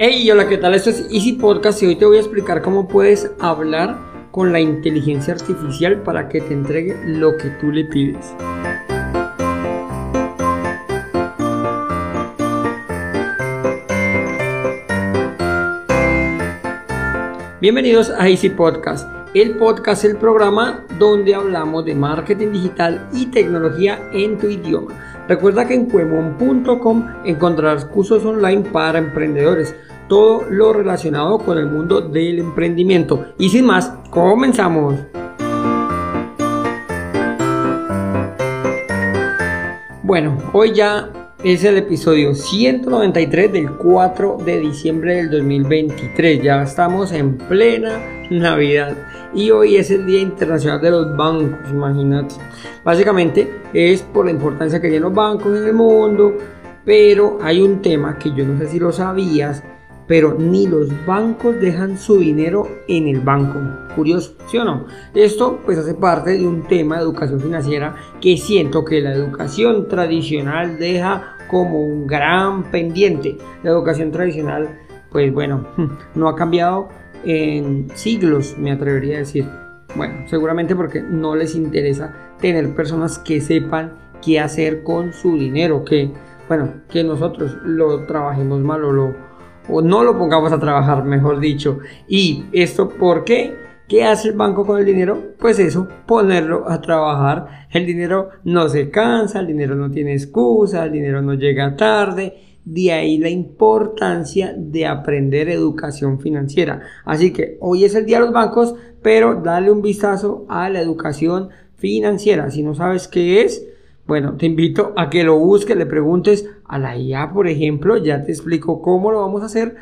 Hey, hola, ¿qué tal? Esto es Easy Podcast y hoy te voy a explicar cómo puedes hablar con la inteligencia artificial para que te entregue lo que tú le pides. Bienvenidos a Easy Podcast. El podcast el programa donde hablamos de marketing digital y tecnología en tu idioma. Recuerda que en cuemon.com encontrarás cursos online para emprendedores todo lo relacionado con el mundo del emprendimiento. Y sin más, comenzamos. Bueno, hoy ya es el episodio 193 del 4 de diciembre del 2023. Ya estamos en plena Navidad y hoy es el Día Internacional de los Bancos, imagínate. Básicamente es por la importancia que tienen los bancos en el mundo, pero hay un tema que yo no sé si lo sabías pero ni los bancos dejan su dinero en el banco. Curioso, ¿sí o no? Esto pues hace parte de un tema de educación financiera que siento que la educación tradicional deja como un gran pendiente. La educación tradicional pues bueno, no ha cambiado en siglos, me atrevería a decir. Bueno, seguramente porque no les interesa tener personas que sepan qué hacer con su dinero, que bueno, que nosotros lo trabajemos mal o lo o no lo pongamos a trabajar, mejor dicho. ¿Y esto por qué? ¿Qué hace el banco con el dinero? Pues eso, ponerlo a trabajar. El dinero no se cansa, el dinero no tiene excusa, el dinero no llega tarde. De ahí la importancia de aprender educación financiera. Así que hoy es el día de los bancos, pero dale un vistazo a la educación financiera. Si no sabes qué es, bueno, te invito a que lo busques, le preguntes a la IA, por ejemplo, ya te explico cómo lo vamos a hacer.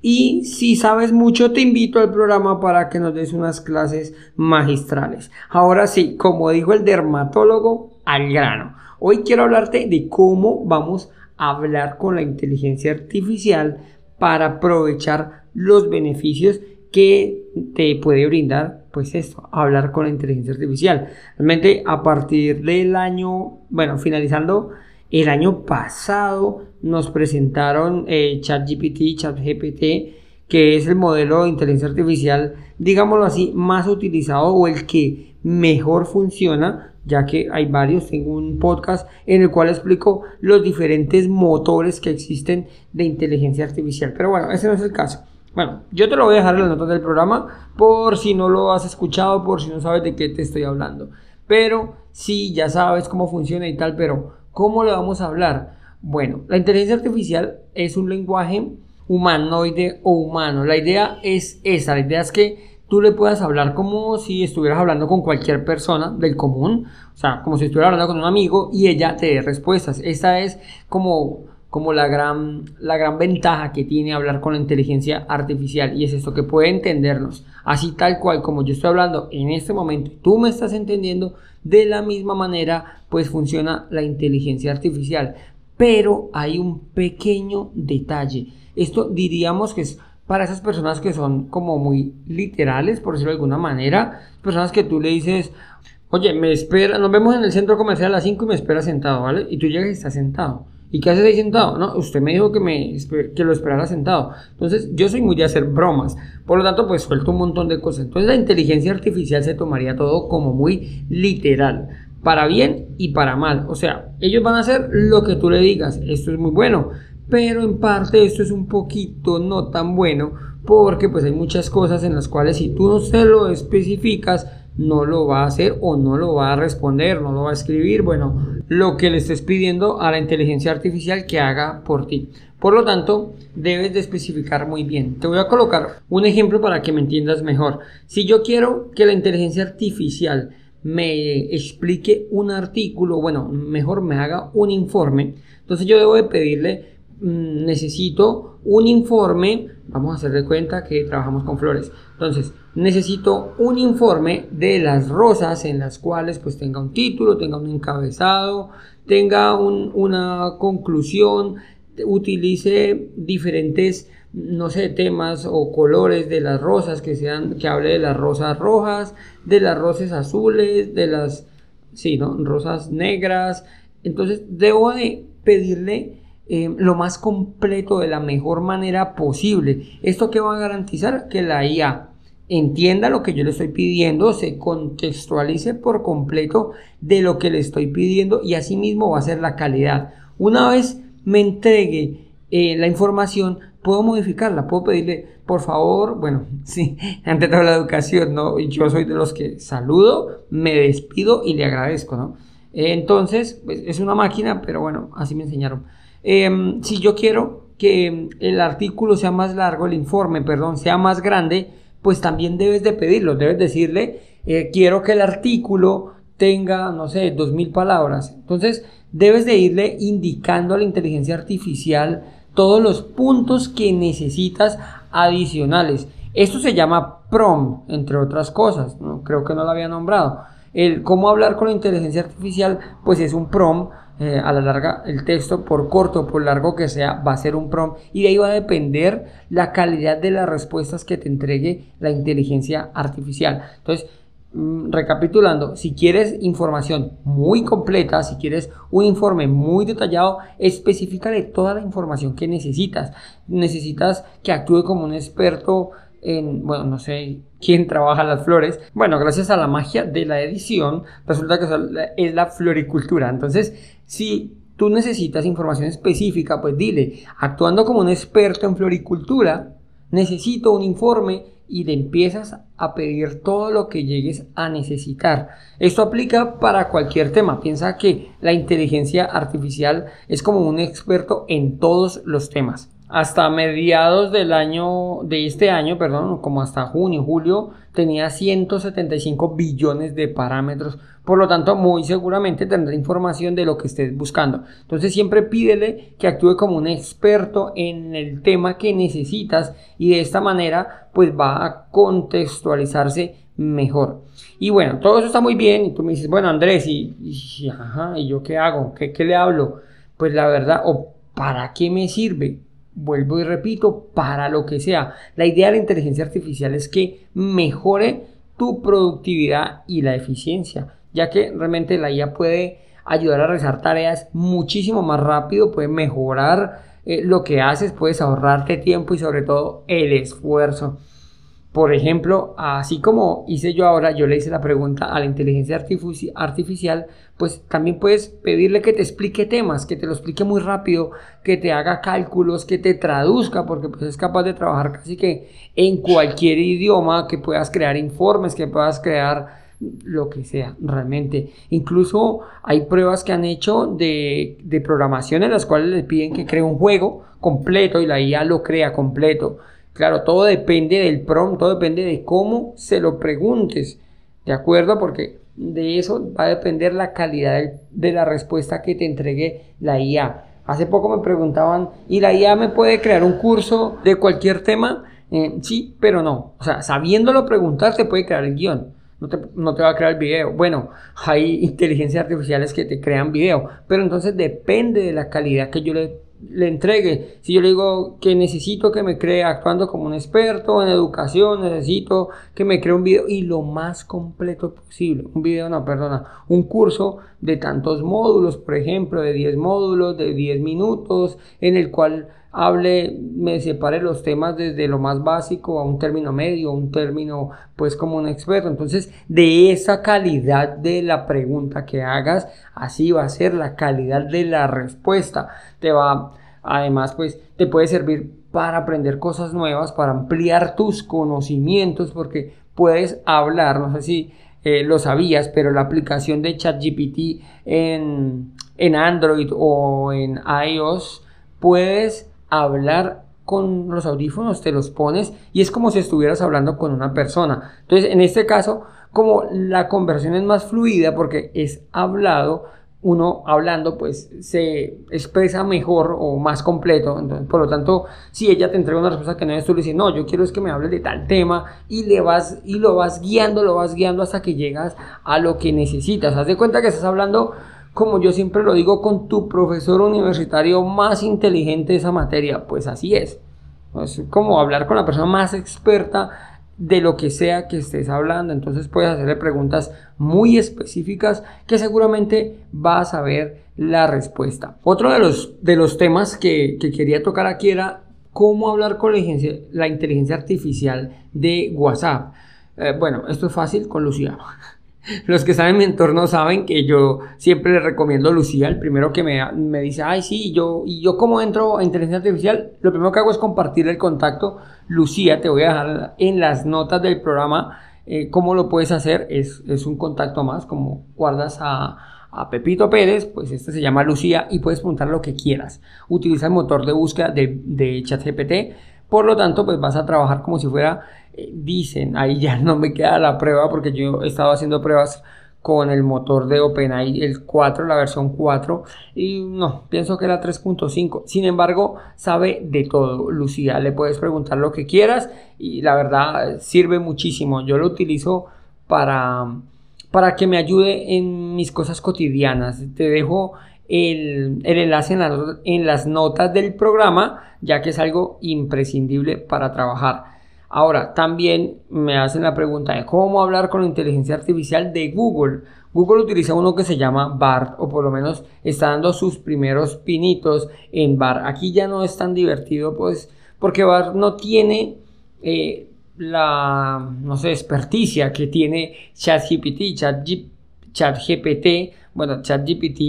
Y si sabes mucho, te invito al programa para que nos des unas clases magistrales. Ahora sí, como dijo el dermatólogo, al grano. Hoy quiero hablarte de cómo vamos a hablar con la inteligencia artificial para aprovechar los beneficios que te puede brindar pues esto, hablar con la inteligencia artificial. Realmente a partir del año, bueno, finalizando el año pasado nos presentaron eh, ChatGPT, ChatGPT, que es el modelo de inteligencia artificial, digámoslo así, más utilizado o el que mejor funciona, ya que hay varios, tengo un podcast en el cual explico los diferentes motores que existen de inteligencia artificial. Pero bueno, ese no es el caso. Bueno, yo te lo voy a dejar en las notas del programa por si no lo has escuchado, por si no sabes de qué te estoy hablando. Pero sí, ya sabes cómo funciona y tal, pero ¿cómo le vamos a hablar? Bueno, la inteligencia artificial es un lenguaje humanoide o humano. La idea es esa, la idea es que tú le puedas hablar como si estuvieras hablando con cualquier persona del común, o sea, como si estuvieras hablando con un amigo y ella te dé respuestas. Esa es como como la gran, la gran ventaja que tiene hablar con la inteligencia artificial y es esto que puede entendernos. Así tal cual como yo estoy hablando en este momento tú me estás entendiendo de la misma manera pues funciona la inteligencia artificial. Pero hay un pequeño detalle. Esto diríamos que es para esas personas que son como muy literales por decirlo de alguna manera personas que tú le dices oye me espera nos vemos en el centro comercial a las 5 y me espera sentado vale y tú llegas y estás sentado ¿Y qué haces ahí sentado? No, usted me dijo que, me, que lo esperara sentado. Entonces, yo soy muy de hacer bromas. Por lo tanto, pues suelto un montón de cosas. Entonces, la inteligencia artificial se tomaría todo como muy literal. Para bien y para mal. O sea, ellos van a hacer lo que tú le digas. Esto es muy bueno. Pero en parte esto es un poquito no tan bueno. Porque pues hay muchas cosas en las cuales si tú no se lo especificas, no lo va a hacer o no lo va a responder, no lo va a escribir, bueno, lo que le estés pidiendo a la inteligencia artificial que haga por ti. Por lo tanto, debes de especificar muy bien. Te voy a colocar un ejemplo para que me entiendas mejor. Si yo quiero que la inteligencia artificial me explique un artículo, bueno, mejor me haga un informe, entonces yo debo de pedirle Mm, necesito un informe, vamos a hacer de cuenta que trabajamos con flores, entonces necesito un informe de las rosas en las cuales pues tenga un título, tenga un encabezado, tenga una conclusión, utilice diferentes no sé, temas o colores de las rosas que sean, que hable de las rosas rojas, de las rosas azules, de las, sí, ¿no? Rosas negras. Entonces, debo de pedirle eh, lo más completo de la mejor manera posible. ¿Esto que va a garantizar? Que la IA entienda lo que yo le estoy pidiendo, se contextualice por completo de lo que le estoy pidiendo y asimismo va a ser la calidad. Una vez me entregue eh, la información, puedo modificarla, puedo pedirle, por favor, bueno, sí, ante toda la educación, ¿no? Yo soy de los que saludo, me despido y le agradezco, ¿no? Entonces, pues, es una máquina, pero bueno, así me enseñaron. Em, si yo quiero que el artículo sea más largo, el informe, perdón, sea más grande, pues también debes de pedirlo, debes decirle, eh, quiero que el artículo tenga, no sé, dos mil palabras. Entonces, debes de irle indicando a la inteligencia artificial todos los puntos que necesitas adicionales. Esto se llama PROM, entre otras cosas, ¿no? creo que no lo había nombrado. El cómo hablar con la inteligencia artificial, pues es un PROM eh, a la larga el texto, por corto o por largo que sea, va a ser un prompt y de ahí va a depender la calidad de las respuestas que te entregue la inteligencia artificial. Entonces, mm, recapitulando, si quieres información muy completa, si quieres un informe muy detallado, específicale toda la información que necesitas. Necesitas que actúe como un experto en, bueno, no sé quién trabaja las flores. Bueno, gracias a la magia de la edición, resulta que es la floricultura. Entonces, si tú necesitas información específica, pues dile, actuando como un experto en floricultura, necesito un informe y le empiezas a pedir todo lo que llegues a necesitar. Esto aplica para cualquier tema. Piensa que la inteligencia artificial es como un experto en todos los temas hasta mediados del año, de este año, perdón, como hasta junio, julio, tenía 175 billones de parámetros. Por lo tanto, muy seguramente tendrá información de lo que estés buscando. Entonces, siempre pídele que actúe como un experto en el tema que necesitas y de esta manera, pues va a contextualizarse mejor. Y bueno, todo eso está muy bien. Y tú me dices, bueno, Andrés, ¿y, ¿y yo qué hago? ¿Qué, ¿Qué le hablo? Pues la verdad, ¿o para qué me sirve? Vuelvo y repito, para lo que sea. La idea de la inteligencia artificial es que mejore tu productividad y la eficiencia, ya que realmente la IA puede ayudar a realizar tareas muchísimo más rápido, puede mejorar eh, lo que haces, puedes ahorrarte tiempo y sobre todo el esfuerzo. Por ejemplo, así como hice yo ahora, yo le hice la pregunta a la inteligencia artificial, pues también puedes pedirle que te explique temas, que te lo explique muy rápido, que te haga cálculos, que te traduzca, porque pues es capaz de trabajar casi que en cualquier idioma, que puedas crear informes, que puedas crear lo que sea, realmente. Incluso hay pruebas que han hecho de, de programación en las cuales le piden que cree un juego completo y la IA lo crea completo. Claro, todo depende del prompt, todo depende de cómo se lo preguntes, ¿de acuerdo? Porque de eso va a depender la calidad de la respuesta que te entregue la IA. Hace poco me preguntaban, ¿y la IA me puede crear un curso de cualquier tema? Eh, sí, pero no. O sea, sabiéndolo preguntar, te puede crear el guion. No te, no te, va a crear el video. Bueno, hay inteligencias artificiales que te crean video, pero entonces depende de la calidad que yo le le entregue. Si yo le digo que necesito que me cree actuando como un experto en educación, necesito que me cree un video y lo más completo posible. Un video, no, perdona, un curso de tantos módulos, por ejemplo, de 10 módulos, de 10 minutos, en el cual hable, me separe los temas desde lo más básico a un término medio, a un término pues como un experto. Entonces, de esa calidad de la pregunta que hagas, así va a ser la calidad de la respuesta. Te va, además, pues te puede servir para aprender cosas nuevas, para ampliar tus conocimientos, porque puedes hablar, no sé si eh, lo sabías, pero la aplicación de ChatGPT en, en Android o en iOS, puedes hablar con los audífonos, te los pones y es como si estuvieras hablando con una persona. Entonces, en este caso, como la conversión es más fluida porque es hablado, uno hablando pues se expresa mejor o más completo. Entonces, por lo tanto, si ella te entrega una respuesta que no es, tú le dices, no, yo quiero es que me hables de tal tema y le vas y lo vas guiando, lo vas guiando hasta que llegas a lo que necesitas. Haz de cuenta que estás hablando como yo siempre lo digo, con tu profesor universitario más inteligente de esa materia. Pues así es. Es como hablar con la persona más experta de lo que sea que estés hablando. Entonces puedes hacerle preguntas muy específicas que seguramente vas a ver la respuesta. Otro de los, de los temas que, quería tocar aquí era cómo hablar con la inteligencia, artificial de WhatsApp. Eh, bueno, esto es fácil con Lucía. Los que saben mi entorno saben que yo siempre le recomiendo a Lucía, el primero que me, me dice, ay, sí, yo, y yo como entro a inteligencia artificial, lo primero que hago es compartir el contacto. Lucía, te voy a dejar en las notas del programa eh, cómo lo puedes hacer. Es, es un contacto más, como guardas a, a Pepito Pérez, pues este se llama Lucía y puedes preguntar lo que quieras. Utiliza el motor de búsqueda de, de ChatGPT, por lo tanto, pues vas a trabajar como si fuera dicen, ahí ya no me queda la prueba porque yo he estado haciendo pruebas con el motor de OpenAI, el 4, la versión 4, y no, pienso que era 3.5. Sin embargo, sabe de todo, Lucía. Le puedes preguntar lo que quieras y la verdad sirve muchísimo. Yo lo utilizo para, para que me ayude en mis cosas cotidianas. Te dejo el, enlace en, en las notas del programa, ya que es algo imprescindible para trabajar. Ahora, también me hacen la pregunta de cómo hablar con la inteligencia artificial de Google. Google utiliza uno que se llama BART, o por lo menos está dando sus primeros pinitos en BART. Aquí ya no es tan divertido, pues, porque BART no tiene eh, la, no sé, experticia que tiene ChatGPT, ChatGPT, bueno, ChatGPT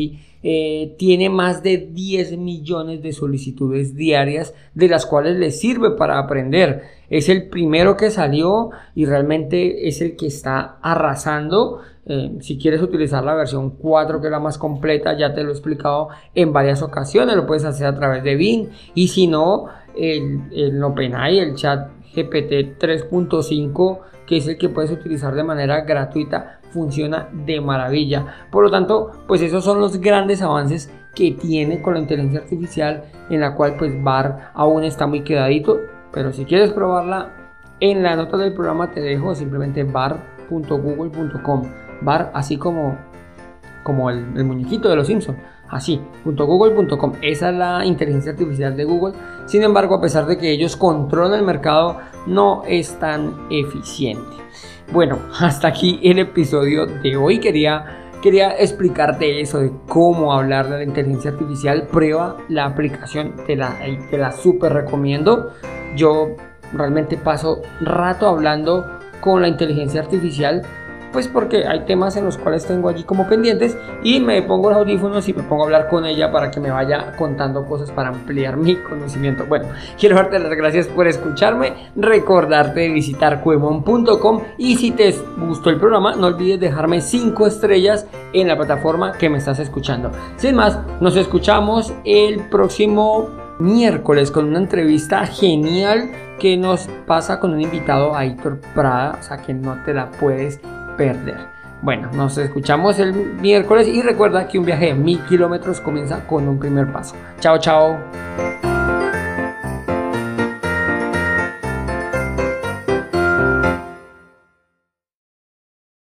eh, tiene más de 10 millones de solicitudes diarias de las cuales le sirve para aprender. Es el primero que salió y realmente es el que está arrasando. Eh, si quieres utilizar la versión 4 que es la más completa, ya te lo he explicado en varias ocasiones, lo puedes hacer a través de Bing y si no, el, el OpenAI, el chat GPT 3.5 que es el que puedes utilizar de manera gratuita, funciona de maravilla. Por lo tanto, pues esos son los grandes avances que tiene con la inteligencia artificial, en la cual pues VAR aún está muy quedadito, pero si quieres probarla, en la nota del programa te dejo simplemente bar.google.com, bar así como, como el, el muñequito de los Simpsons así, .google.com. Esa es la inteligencia artificial de Google. Sin embargo, a pesar de que ellos controlan el mercado, no es tan eficiente. Bueno, hasta aquí el episodio de hoy. Quería, quería explicarte eso de cómo hablar de la inteligencia artificial. Prueba la aplicación, te la, te la super recomiendo. Yo realmente paso rato hablando con la inteligencia artificial pues porque hay temas en los cuales tengo allí como pendientes y me pongo los audífonos y me pongo a hablar con ella para que me vaya contando cosas para ampliar mi conocimiento. Bueno, quiero darte las gracias por escucharme, recordarte de visitar cuemon.com y si te gustó el programa no olvides dejarme 5 estrellas en la plataforma que me estás escuchando. Sin más, nos escuchamos el próximo miércoles con una entrevista genial que nos pasa con un invitado, Aitor Prada, o sea que no te la puedes perder. Bueno, nos escuchamos el miércoles y recuerda que un viaje de mil kilómetros comienza con un primer paso. Chao, chao.